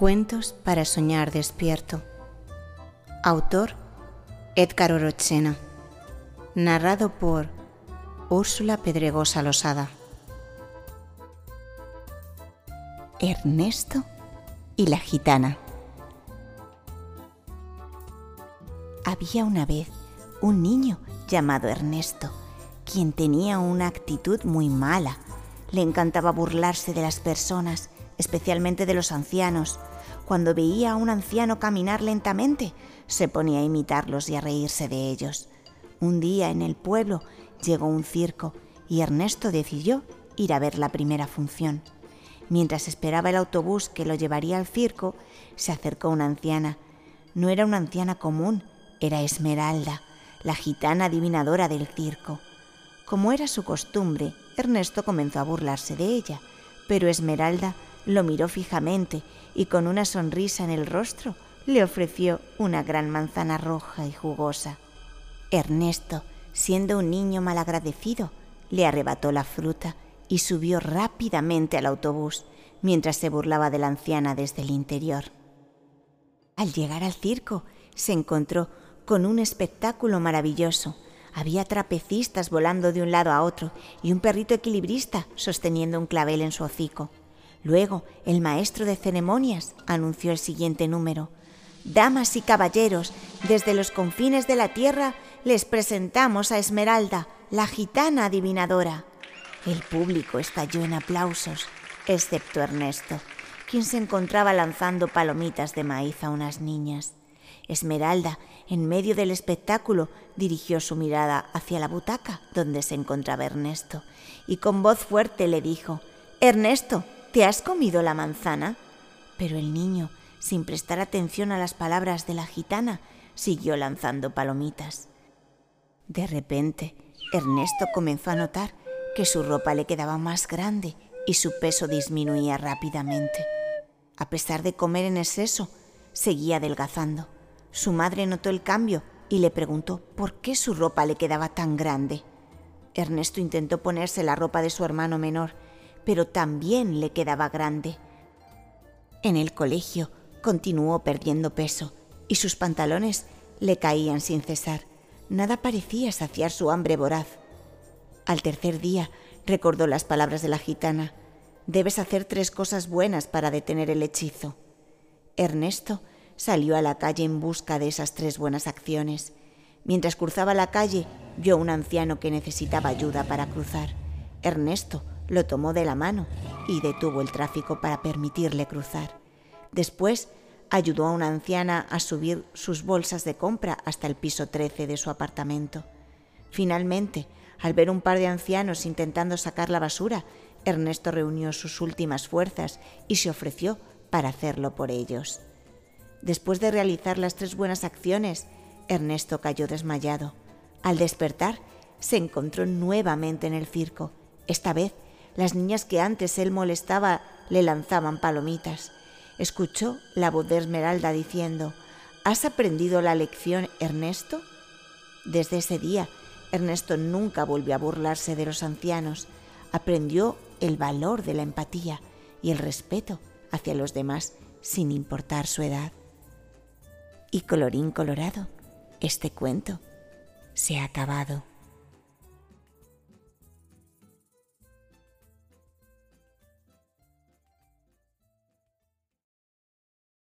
Cuentos para soñar despierto. Autor Edgar Orochena. Narrado por Úrsula Pedregosa Losada. Ernesto y la gitana. Había una vez un niño llamado Ernesto, quien tenía una actitud muy mala. Le encantaba burlarse de las personas, especialmente de los ancianos, cuando veía a un anciano caminar lentamente, se ponía a imitarlos y a reírse de ellos. Un día en el pueblo llegó un circo y Ernesto decidió ir a ver la primera función. Mientras esperaba el autobús que lo llevaría al circo, se acercó una anciana. No era una anciana común, era Esmeralda, la gitana adivinadora del circo. Como era su costumbre, Ernesto comenzó a burlarse de ella, pero Esmeralda lo miró fijamente y con una sonrisa en el rostro le ofreció una gran manzana roja y jugosa. Ernesto, siendo un niño malagradecido, le arrebató la fruta y subió rápidamente al autobús mientras se burlaba de la anciana desde el interior. Al llegar al circo, se encontró con un espectáculo maravilloso. Había trapecistas volando de un lado a otro y un perrito equilibrista sosteniendo un clavel en su hocico. Luego, el maestro de ceremonias anunció el siguiente número. Damas y caballeros, desde los confines de la tierra les presentamos a Esmeralda, la gitana adivinadora. El público estalló en aplausos, excepto Ernesto, quien se encontraba lanzando palomitas de maíz a unas niñas. Esmeralda, en medio del espectáculo, dirigió su mirada hacia la butaca donde se encontraba Ernesto y con voz fuerte le dijo, Ernesto, ¿Te has comido la manzana? Pero el niño, sin prestar atención a las palabras de la gitana, siguió lanzando palomitas. De repente, Ernesto comenzó a notar que su ropa le quedaba más grande y su peso disminuía rápidamente. A pesar de comer en exceso, seguía adelgazando. Su madre notó el cambio y le preguntó por qué su ropa le quedaba tan grande. Ernesto intentó ponerse la ropa de su hermano menor pero también le quedaba grande. En el colegio continuó perdiendo peso y sus pantalones le caían sin cesar. Nada parecía saciar su hambre voraz. Al tercer día recordó las palabras de la gitana. Debes hacer tres cosas buenas para detener el hechizo. Ernesto salió a la calle en busca de esas tres buenas acciones. Mientras cruzaba la calle, vio un anciano que necesitaba ayuda para cruzar. Ernesto lo tomó de la mano y detuvo el tráfico para permitirle cruzar. Después ayudó a una anciana a subir sus bolsas de compra hasta el piso 13 de su apartamento. Finalmente, al ver un par de ancianos intentando sacar la basura, Ernesto reunió sus últimas fuerzas y se ofreció para hacerlo por ellos. Después de realizar las tres buenas acciones, Ernesto cayó desmayado. Al despertar, se encontró nuevamente en el circo, esta vez las niñas que antes él molestaba le lanzaban palomitas. Escuchó la voz de Esmeralda diciendo, ¿Has aprendido la lección, Ernesto? Desde ese día, Ernesto nunca volvió a burlarse de los ancianos. Aprendió el valor de la empatía y el respeto hacia los demás sin importar su edad. Y colorín colorado, este cuento se ha acabado.